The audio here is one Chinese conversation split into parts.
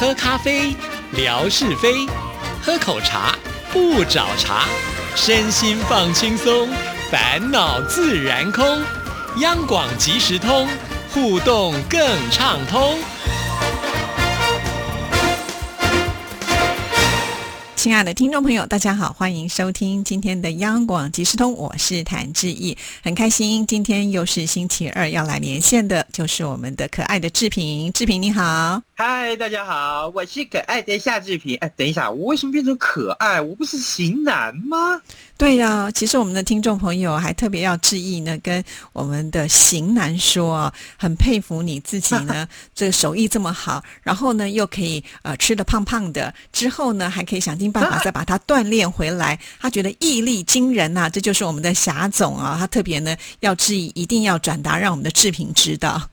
喝咖啡，聊是非；喝口茶，不找茬。身心放轻松，烦恼自然空。央广即时通，互动更畅通。亲爱的听众朋友，大家好，欢迎收听今天的央广即时通，我是谭志毅，很开心今天又是星期二要来连线的，就是我们的可爱的志平，志平你好，嗨，大家好，我是可爱的夏志平。哎，等一下，我为什么变成可爱？我不是型男吗？对呀，其实我们的听众朋友还特别要致意呢，跟我们的型男说，很佩服你自己呢，这个手艺这么好，然后呢又可以呃吃的胖胖的，之后呢还可以想尽办法再把它锻炼回来，他觉得毅力惊人呐，这就是我们的霞总啊，他特别呢要致意，一定要转达，让我们的志平知道。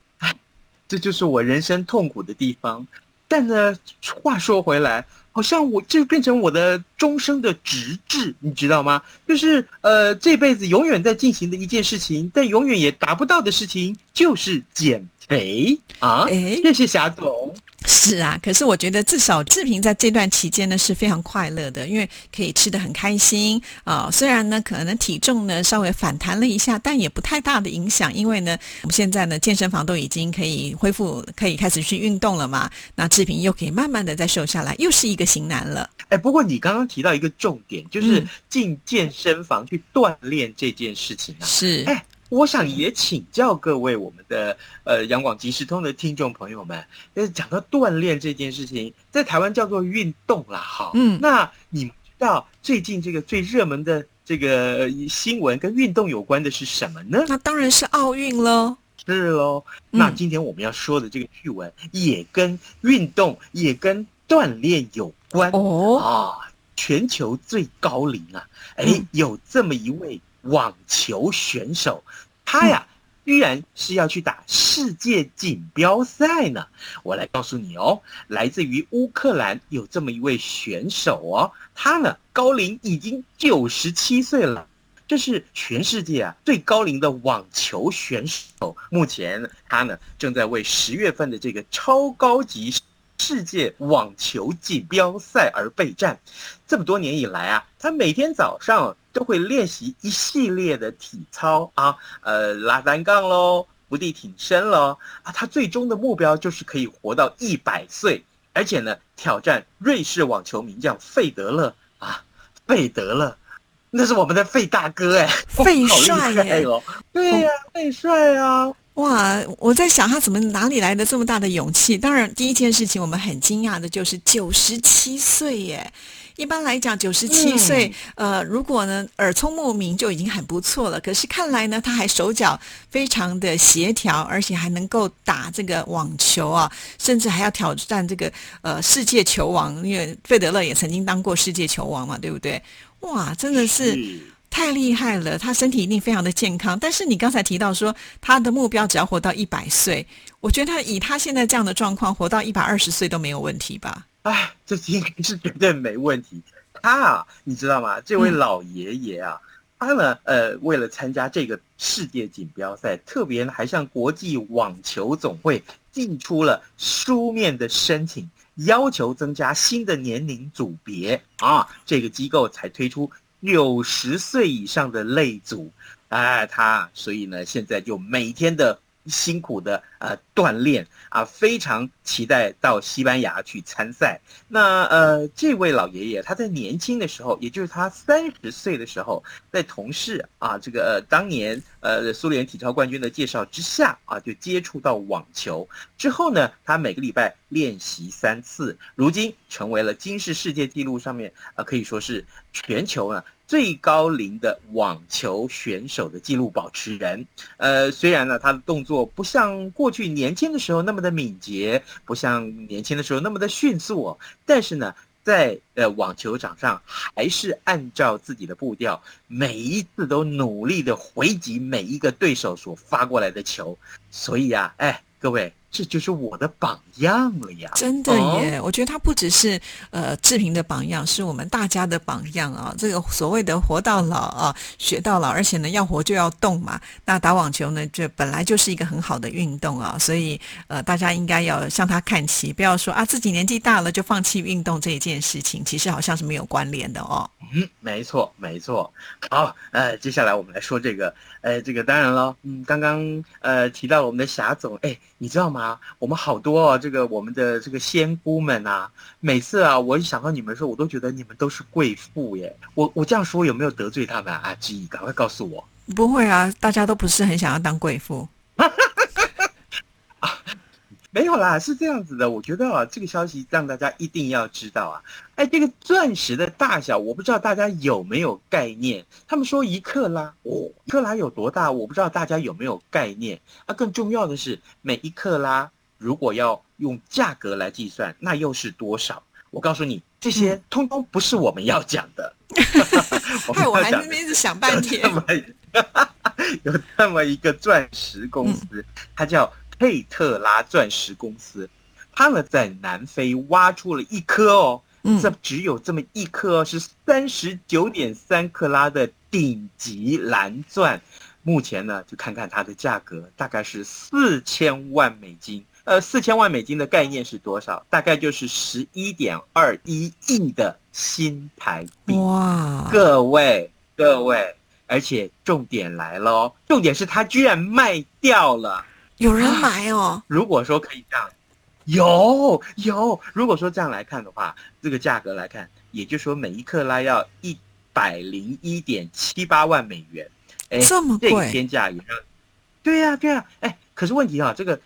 这就是我人生痛苦的地方。但呢，话说回来。好像我就变成我的终生的直至，你知道吗？就是呃，这辈子永远在进行的一件事情，但永远也达不到的事情，就是减肥啊！哎，谢谢霞总。是啊，可是我觉得至少志平在这段期间呢是非常快乐的，因为可以吃的很开心啊。虽然呢可能体重呢稍微反弹了一下，但也不太大的影响，因为呢我们现在呢健身房都已经可以恢复，可以开始去运动了嘛。那志平又可以慢慢的再瘦下来，又是一个型男了。哎，不过你刚刚提到一个重点，就是进健身房去锻炼这件事情啊。是。哎。我想也请教各位我们的呃杨广即时通的听众朋友们，就是讲到锻炼这件事情，在台湾叫做运动啦，好，嗯，那你知道最近这个最热门的这个新闻跟运动有关的是什么呢？那当然是奥运喽，是喽。那今天我们要说的这个趣闻也跟运动也跟锻炼有关。哦。啊，全球最高龄啊，哎，有这么一位。网球选手，他呀，居然是要去打世界锦标赛呢！我来告诉你哦，来自于乌克兰有这么一位选手哦，他呢高龄已经九十七岁了，这是全世界啊最高龄的网球选手。目前他呢正在为十月份的这个超高级世界网球锦标赛而备战。这么多年以来啊，他每天早上。都会练习一系列的体操啊，呃，拉单杠喽，伏地挺身喽啊，他最终的目标就是可以活到一百岁，而且呢，挑战瑞士网球名将费德勒啊，费德勒，那是我们的费大哥哎，费帅哎哦，对呀，费帅啊，哇，我在想他怎么哪里来的这么大的勇气？当然，第一件事情我们很惊讶的就是九十七岁耶。一般来讲，九十七岁，呃，如果呢耳聪目明就已经很不错了。可是看来呢，他还手脚非常的协调，而且还能够打这个网球啊，甚至还要挑战这个呃世界球王，因为费德勒也曾经当过世界球王嘛，对不对？哇，真的是太厉害了！他身体一定非常的健康。但是你刚才提到说，他的目标只要活到一百岁，我觉得他以他现在这样的状况，活到一百二十岁都没有问题吧？哎，这应该是绝对没问题。他啊，你知道吗？这位老爷爷啊，他呢，呃，为了参加这个世界锦标赛，特别还向国际网球总会寄出了书面的申请，要求增加新的年龄组别啊。这个机构才推出六十岁以上的类族。哎，他所以呢，现在就每天的。辛苦的呃锻炼啊，非常期待到西班牙去参赛。那呃，这位老爷爷他在年轻的时候，也就是他三十岁的时候，在同事啊这个当年呃苏联体操冠军的介绍之下啊，就接触到网球。之后呢，他每个礼拜练习三次，如今成为了金世世界纪录上面啊，可以说是全球呢。最高龄的网球选手的纪录保持人，呃，虽然呢他的动作不像过去年轻的时候那么的敏捷，不像年轻的时候那么的迅速哦，但是呢，在呃网球场上还是按照自己的步调，每一次都努力的回击每一个对手所发过来的球，所以啊，哎，各位这就是我的榜样了呀！真的耶，我觉得他不只是呃志平的榜样，是我们大家的榜样啊。这个所谓的活到老啊，学到老，而且呢要活就要动嘛。那打网球呢，这本来就是一个很好的运动啊，所以呃大家应该要向他看齐，不要说啊自己年纪大了就放弃运动这一件事情，其实好像是没有关联的哦。嗯，没错，没错。好，呃，接下来我们来说这个，呃，这个当然了，嗯，刚刚呃提到我们的霞总，哎，你知道吗？我们好多哦，这个我们的这个仙姑们啊，每次啊，我一想到你们的时候，我都觉得你们都是贵妇耶。我我这样说有没有得罪他们啊？阿基，赶快告诉我。不会啊，大家都不是很想要当贵妇。没有啦，是这样子的。我觉得啊，这个消息让大家一定要知道啊。哎，这个钻石的大小，我不知道大家有没有概念。他们说一克拉，哦，一克拉有多大？我不知道大家有没有概念。啊，更重要的是，每一克拉如果要用价格来计算，那又是多少？我告诉你，这些通通不是我们要讲的。害我还在那边想半天。有这么一个钻石公司，它叫。佩特拉钻石公司，他们在南非挖出了一颗哦，这只有这么一颗，是三十九点三克拉的顶级蓝钻。目前呢，就看看它的价格，大概是四千万美金。呃，四千万美金的概念是多少？大概就是十一点二一亿的新台币。哇！各位各位，而且重点来了哦，重点是它居然卖掉了。有人买哦。如果说可以这样，有有。如果说这样来看的话，这个价格来看，也就是说每一克拉要一百零一点七八万美元。哎，这么贵，这个天价也让。对呀，对呀，哎。可是问题啊，这个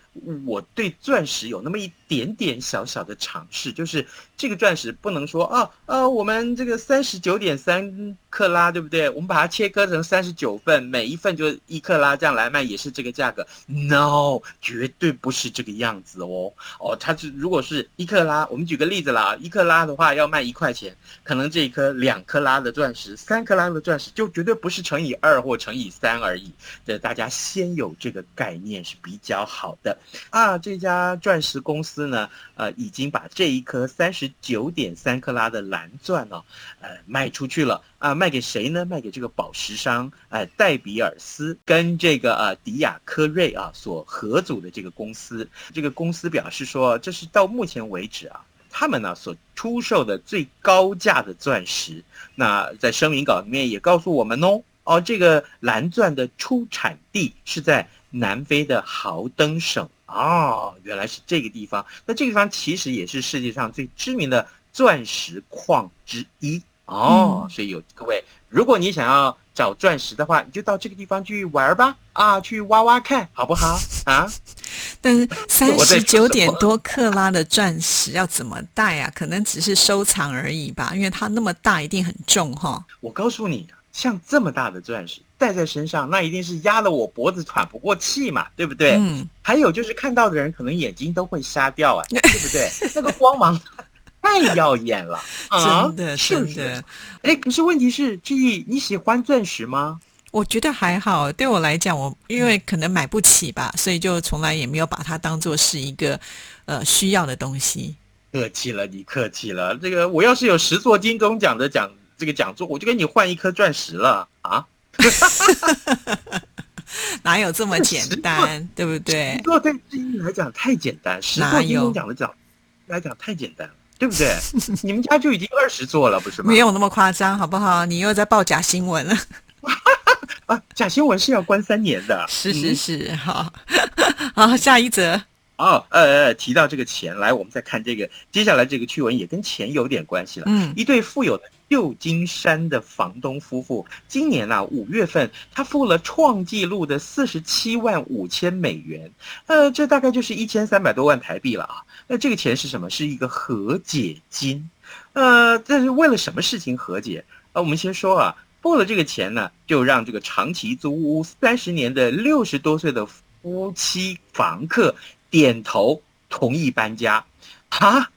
我对钻石有那么一点点小小的尝试，就是这个钻石不能说啊呃，我们这个三十九点三克拉，对不对？我们把它切割成三十九份，每一份就一克拉这样来卖，也是这个价格？No，绝对不是这个样子哦。哦，它是如果是一克拉，我们举个例子啦，一克拉的话要卖一块钱，可能这一颗两克拉的钻石，三克拉的钻石就绝对不是乘以二或乘以三而已。这大家先有这个概念是。比较好的啊，这家钻石公司呢，呃，已经把这一颗三十九点三克拉的蓝钻哦，呃，卖出去了啊，卖给谁呢？卖给这个宝石商，哎，戴比尔斯跟这个呃迪亚科瑞啊所合组的这个公司，这个公司表示说，这是到目前为止啊，他们呢所出售的最高价的钻石。那在声明稿里面也告诉我们哦，哦，这个蓝钻的出产地是在。南非的豪登省哦，原来是这个地方。那这个地方其实也是世界上最知名的钻石矿之一哦。所以有各位，如果你想要找钻石的话，你就到这个地方去玩吧，啊，去挖挖看好不好 啊？但是 三十九点多克拉的钻石要怎么带啊？可能只是收藏而已吧，因为它那么大，一定很重哈。我告诉你，像这么大的钻石。戴在身上，那一定是压得我脖子喘不过气嘛，对不对？嗯。还有就是看到的人可能眼睛都会瞎掉啊，对不对？那个光芒太耀眼了啊！真的，是不是。哎，可是问题是，志毅，你喜欢钻石吗？我觉得还好，对我来讲，我因为可能买不起吧，所以就从来也没有把它当做是一个呃需要的东西。客气了，你客气了。这个我要是有十座金钟奖的奖这个讲座，我就给你换一颗钻石了啊！哪有这么简单，对不对？不过对志毅来讲太简单，十座金钟奖的奖来讲太简单了，对不对？你们家就已经二十座了，不是吗？没有那么夸张，好不好？你又在报假新闻了 啊！假新闻是要关三年的，是是是，好，好，下一则。哦，呃呃，提到这个钱，来，我们再看这个，接下来这个趣闻也跟钱有点关系了。嗯，一对富有的旧金山的房东夫妇，今年啊五月份，他付了创纪录的四十七万五千美元，呃，这大概就是一千三百多万台币了啊。那这个钱是什么？是一个和解金。呃，但是为了什么事情和解？呃，我们先说啊，付了这个钱呢，就让这个长期租屋三十年的六十多岁的夫妻房客。点头同意搬家，啊，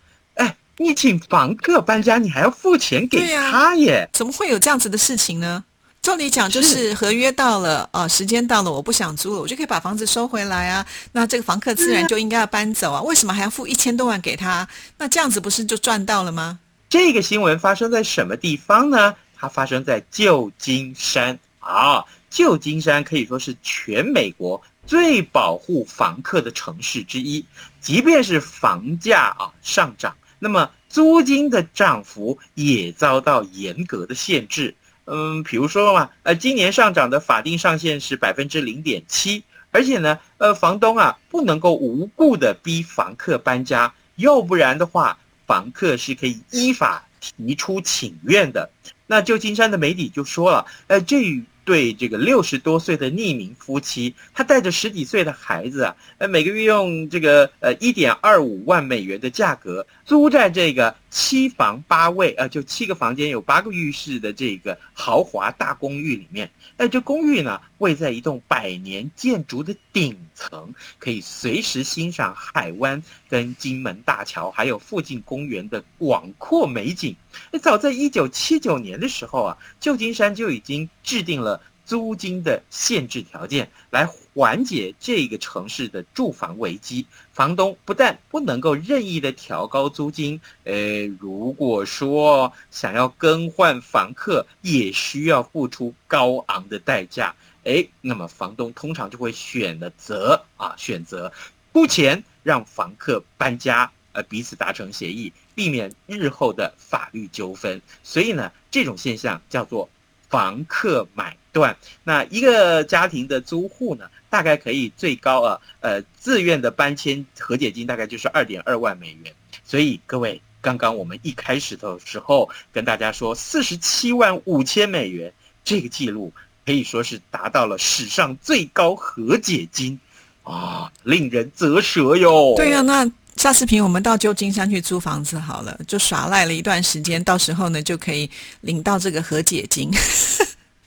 你请房客搬家，你还要付钱给他耶？怎么会有这样子的事情呢？照理讲，就是合约到了，呃，时间到了，我不想租了，我就可以把房子收回来啊。那这个房客自然就应该要搬走啊。为什么还要付一千多万给他？那这样子不是就赚到了吗？这个新闻发生在什么地方呢？它发生在旧金山啊。旧金山可以说是全美国最保护房客的城市之一。即便是房价啊上涨，那么租金的涨幅也遭到严格的限制。嗯，比如说嘛，呃，今年上涨的法定上限是百分之零点七，而且呢，呃，房东啊不能够无故的逼房客搬家，要不然的话，房客是可以依法提出请愿的。那旧金山的媒体就说了，呃，这。对这个六十多岁的匿名夫妻，他带着十几岁的孩子啊，呃，每个月用这个呃一点二五万美元的价格租在这个七房八卫，呃，就七个房间有八个浴室的这个豪华大公寓里面。哎，这公寓呢，位在一栋百年建筑的顶层，可以随时欣赏海湾、跟金门大桥，还有附近公园的广阔美景。哎，早在一九七九年的时候啊，旧金山就已经制定了。租金的限制条件来缓解这个城市的住房危机。房东不但不能够任意的调高租金，呃，如果说想要更换房客，也需要付出高昂的代价。哎，那么房东通常就会选择啊，选择出钱让房客搬家，呃，彼此达成协议，避免日后的法律纠纷。所以呢，这种现象叫做房客买。段那一个家庭的租户呢，大概可以最高啊，呃，自愿的搬迁和解金大概就是二点二万美元。所以各位，刚刚我们一开始的时候跟大家说四十七万五千美元这个记录，可以说是达到了史上最高和解金啊，令人啧舌哟。对呀，那下视频我们到旧金山去租房子好了，就耍赖了一段时间，到时候呢就可以领到这个和解金。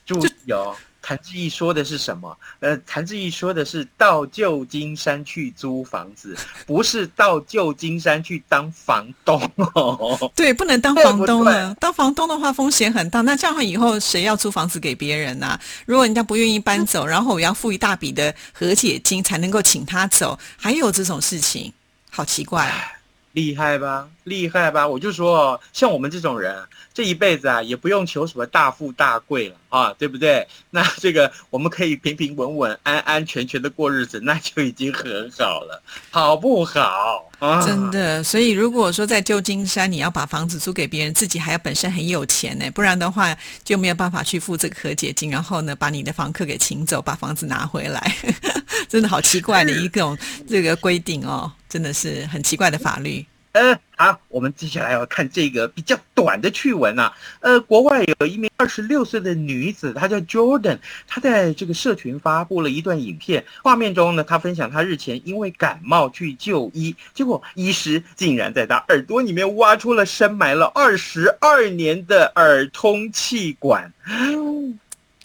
注意哦，谭志毅说的是什么？呃，谭志毅说的是到旧金山去租房子，不是到旧金山去当房东哦。对，不能当房东了。当房东的话风险很大。那这样以后谁要租房子给别人呢？如果人家不愿意搬走，然后我要付一大笔的和解金才能够请他走，还有这种事情，好奇怪啊！厉害吧，厉害吧！我就说，像我们这种人，这一辈子啊，也不用求什么大富大贵了啊，对不对？那这个我们可以平平稳稳、安 安全全的过日子，那就已经很好了，好不好？啊，真的。所以如果说在旧金山，你要把房子租给别人，自己还要本身很有钱呢，不然的话就没有办法去付这个和解金，然后呢，把你的房客给请走，把房子拿回来，真的好奇怪的一种这个规定哦。真的是很奇怪的法律。呃，好，我们接下来要看这个比较短的趣闻啊。呃，国外有一名二十六岁的女子，她叫 Jordan，她在这个社群发布了一段影片，画面中呢，她分享她日前因为感冒去就医，结果医师竟然在她耳朵里面挖出了深埋了二十二年的耳通气管，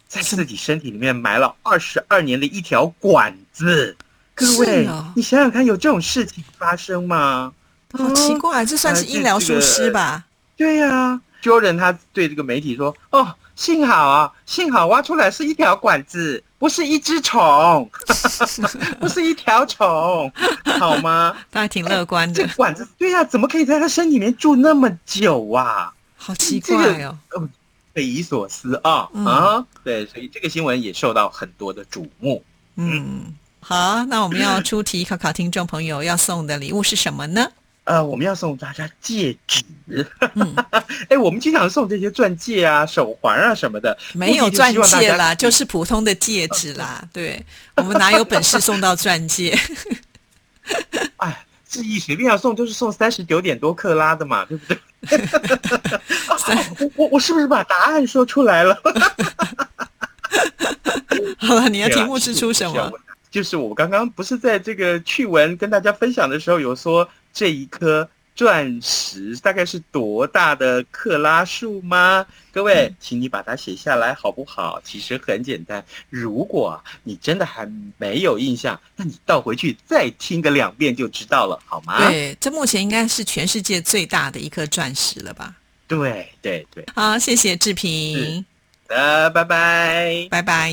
在自己身体里面埋了二十二年的一条管子。各位，你想想看，有这种事情发生吗？好奇怪，这算是医疗疏失吧？对呀，Jordan 他对这个媒体说：“哦，幸好啊，幸好挖出来是一条管子，不是一只虫，不是一条虫，好吗？”他还挺乐观的。这管子，对呀，怎么可以在他身里面住那么久啊？好奇怪哦，匪夷所思啊啊！对，所以这个新闻也受到很多的瞩目。嗯。好，那我们要出题考考听众朋友，要送的礼物是什么呢？呃，我们要送大家戒指。嗯，哎，我们经常送这些钻戒啊、手环啊什么的，没有钻戒啦，就是普通的戒指啦。对，我们哪有本事送到钻戒？哎，质疑随便要送，就是送三十九点多克拉的嘛，对不对？我我我是不是把答案说出来了？好了，你的题目是出什么？就是我刚刚不是在这个趣闻跟大家分享的时候，有说这一颗钻石大概是多大的克拉数吗？各位，请你把它写下来好不好？其实很简单，如果你真的还没有印象，那你倒回去再听个两遍就知道了，好吗？对，这目前应该是全世界最大的一颗钻石了吧？对对对。好，谢谢志平。呃，拜拜。拜拜。